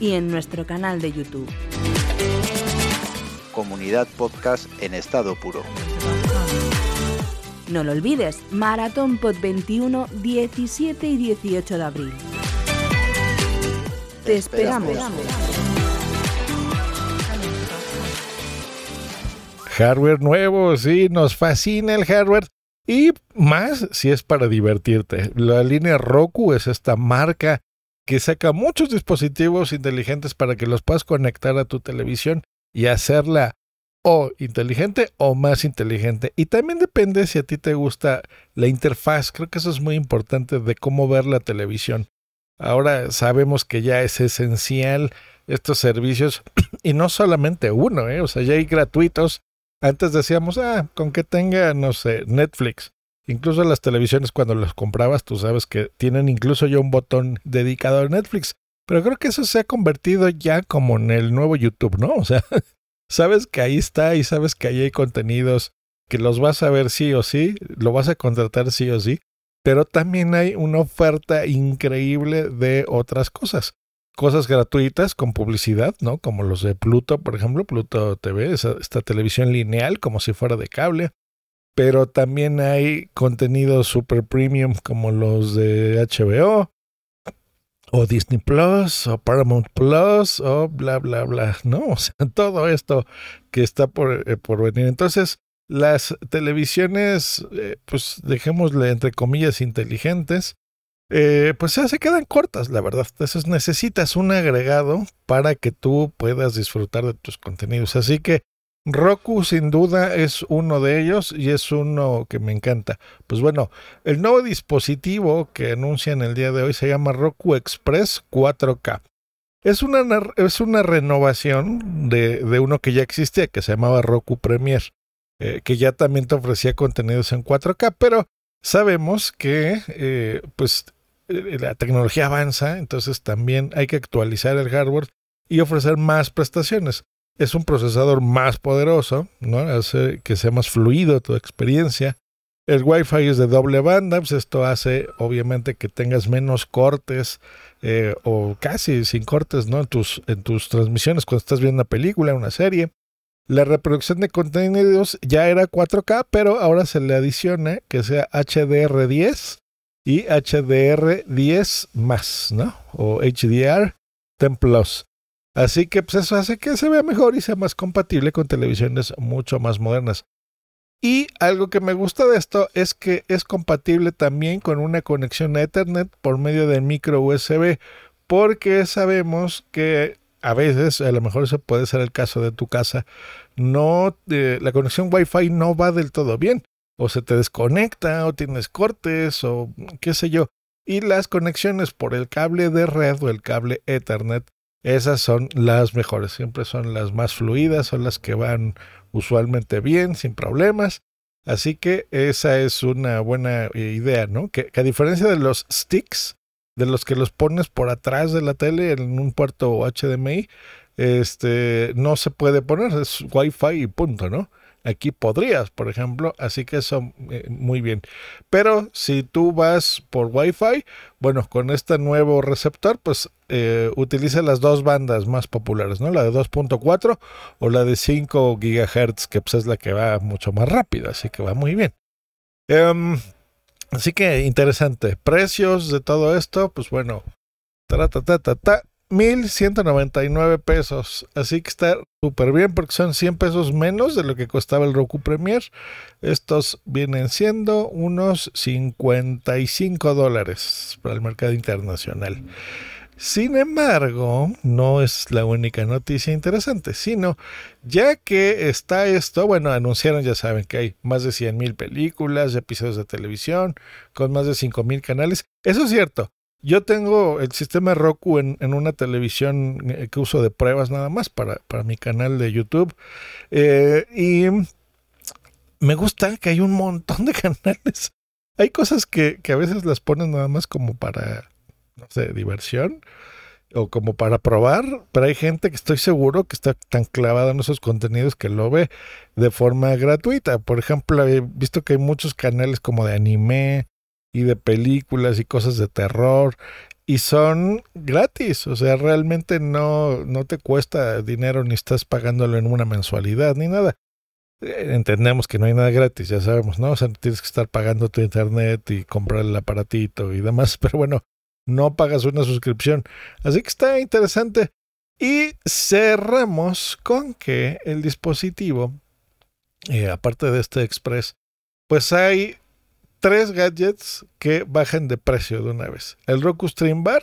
y en nuestro canal de YouTube. Comunidad Podcast en estado puro. No lo olvides, Maratón Pod 21, 17 y 18 de abril. Te esperamos. Hardware nuevo, sí, nos fascina el hardware. Y más si es para divertirte. La línea Roku es esta marca que saca muchos dispositivos inteligentes para que los puedas conectar a tu televisión y hacerla o inteligente o más inteligente. Y también depende si a ti te gusta la interfaz. Creo que eso es muy importante de cómo ver la televisión. Ahora sabemos que ya es esencial estos servicios y no solamente uno, ¿eh? o sea, ya hay gratuitos. Antes decíamos, ah, con que tenga, no sé, Netflix. Incluso las televisiones cuando las comprabas, tú sabes que tienen incluso ya un botón dedicado a Netflix. Pero creo que eso se ha convertido ya como en el nuevo YouTube, ¿no? O sea, sabes que ahí está y sabes que ahí hay contenidos que los vas a ver sí o sí, lo vas a contratar sí o sí, pero también hay una oferta increíble de otras cosas. Cosas gratuitas con publicidad, ¿no? Como los de Pluto, por ejemplo, Pluto TV, esta televisión lineal como si fuera de cable. Pero también hay contenidos super premium como los de HBO, o Disney Plus, o Paramount Plus, o bla, bla, bla, ¿no? O sea, todo esto que está por, eh, por venir. Entonces, las televisiones, eh, pues dejémosle entre comillas inteligentes, eh, pues ya se quedan cortas, la verdad. Entonces necesitas un agregado para que tú puedas disfrutar de tus contenidos. Así que Roku sin duda es uno de ellos y es uno que me encanta. Pues bueno, el nuevo dispositivo que anuncian el día de hoy se llama Roku Express 4K. Es una, es una renovación de, de uno que ya existía, que se llamaba Roku Premier, eh, que ya también te ofrecía contenidos en 4K, pero sabemos que eh, pues eh, la tecnología avanza, entonces también hay que actualizar el hardware y ofrecer más prestaciones. Es un procesador más poderoso, ¿no? Hace que sea más fluido tu experiencia. El Wi-Fi es de doble banda, pues esto hace obviamente que tengas menos cortes eh, o casi sin cortes, ¿no? En tus, en tus transmisiones cuando estás viendo una película, una serie. La reproducción de contenidos ya era 4K, pero ahora se le adiciona que sea HDR10 y HDR10 más, ¿no? O HDR 10 Plus. Así que pues eso hace que se vea mejor y sea más compatible con televisiones mucho más modernas. Y algo que me gusta de esto es que es compatible también con una conexión a Ethernet por medio del micro USB, porque sabemos que a veces, a lo mejor eso puede ser el caso de tu casa, no eh, la conexión Wi-Fi no va del todo bien, o se te desconecta, o tienes cortes, o qué sé yo. Y las conexiones por el cable de red o el cable Ethernet, esas son las mejores, siempre son las más fluidas, son las que van usualmente bien, sin problemas. Así que esa es una buena eh, idea, ¿no? Que, que a diferencia de los sticks, de los que los pones por atrás de la tele en un puerto HDMI, este no se puede poner, es Wi-Fi y punto, ¿no? Aquí podrías, por ejemplo, así que eso eh, muy bien. Pero si tú vas por Wi-Fi, bueno, con este nuevo receptor, pues eh, utiliza las dos bandas más populares, ¿no? La de 2.4 o la de 5 GHz, que pues es la que va mucho más rápido, así que va muy bien. Em, Así que interesante. Precios de todo esto, pues bueno, ta, ta, ta, ta, ta, 1199 pesos. Así que está súper bien porque son 100 pesos menos de lo que costaba el Roku Premier. Estos vienen siendo unos 55 dólares para el mercado internacional. Sin embargo, no es la única noticia interesante, sino ya que está esto, bueno, anunciaron, ya saben que hay más de 100 mil películas, episodios de televisión, con más de 5 mil canales. Eso es cierto. Yo tengo el sistema Roku en, una televisión eh, que uso de pruebas nada más para, para mi canal de YouTube. Eh, y me gusta que hay un montón de canales. Hay cosas que, que a veces las ponen nada más como para no sé, diversión o como para probar, pero hay gente que estoy seguro que está tan clavada en esos contenidos que lo ve de forma gratuita. Por ejemplo, he visto que hay muchos canales como de anime de películas y cosas de terror y son gratis, o sea, realmente no, no te cuesta dinero ni estás pagándolo en una mensualidad ni nada. Eh, entendemos que no hay nada gratis, ya sabemos, ¿no? O sea, tienes que estar pagando tu internet y comprar el aparatito y demás, pero bueno, no pagas una suscripción. Así que está interesante. Y cerramos con que el dispositivo, eh, aparte de este Express, pues hay tres gadgets que bajan de precio de una vez. El Roku Stream Bar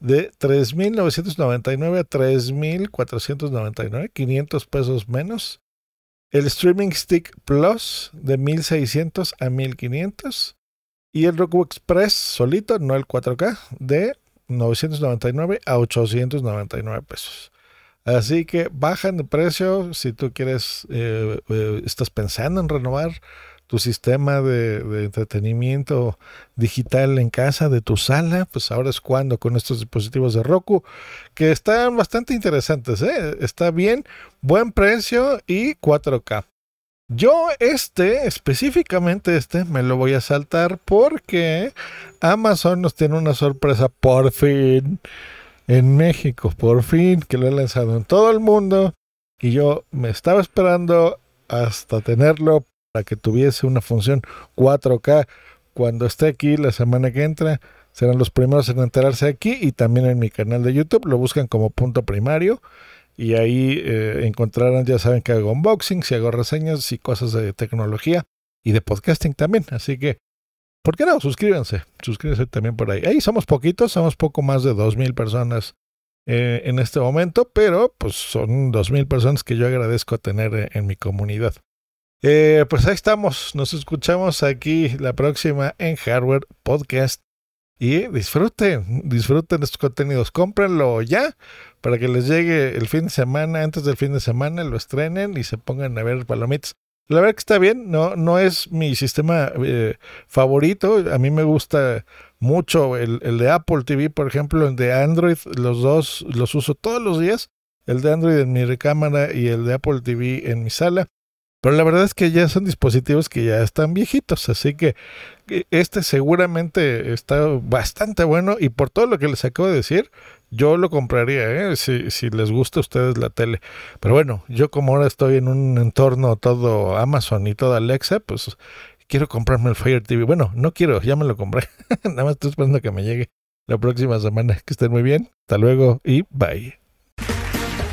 de 3.999 a 3.499, 500 pesos menos. El Streaming Stick Plus de 1.600 a 1.500. Y el Roku Express solito, no el 4K, de 999 a 899 pesos. Así que bajan de precio si tú quieres, eh, eh, estás pensando en renovar tu sistema de, entretenimiento digital en casa, de tu sala, pues ahora es cuando con estos dispositivos de Roku, que están bastante interesantes, ¿eh? está bien, buen precio y 4K. Yo este, específicamente este, me lo voy a saltar porque Amazon nos tiene una sorpresa por fin en México, por fin que lo he lanzado en todo el mundo y yo me estaba esperando hasta tenerlo que tuviese una función 4K cuando esté aquí la semana que entra. Serán los primeros en enterarse aquí y también en mi canal de YouTube. Lo buscan como punto primario y ahí eh, encontrarán, ya saben que hago unboxings y hago reseñas y cosas de tecnología y de podcasting también. Así que, ¿por qué no? Suscríbanse, suscríbanse también por ahí. Ahí somos poquitos, somos poco más de 2.000 personas eh, en este momento, pero pues son 2.000 personas que yo agradezco tener eh, en mi comunidad. Pues ahí estamos, nos escuchamos aquí la próxima en Hardware Podcast y disfruten, disfruten estos contenidos, cómprenlo ya para que les llegue el fin de semana, antes del fin de semana, lo estrenen y se pongan a ver palomitas. La verdad que está bien, no, no es mi sistema eh, favorito, a mí me gusta mucho el, el, de Apple TV, por ejemplo, el de Android, los dos los uso todos los días, el de Android en mi recámara y el de Apple TV en mi sala. Pero la verdad es que ya son dispositivos que ya están viejitos, así que este seguramente está bastante bueno y por todo lo que les acabo de decir, yo lo compraría, ¿eh? si, si les gusta a ustedes la tele. Pero bueno, yo como ahora estoy en un entorno todo Amazon y toda Alexa, pues quiero comprarme el Fire TV. Bueno, no quiero, ya me lo compré. Nada más estoy esperando que me llegue la próxima semana. Que estén muy bien. Hasta luego y bye.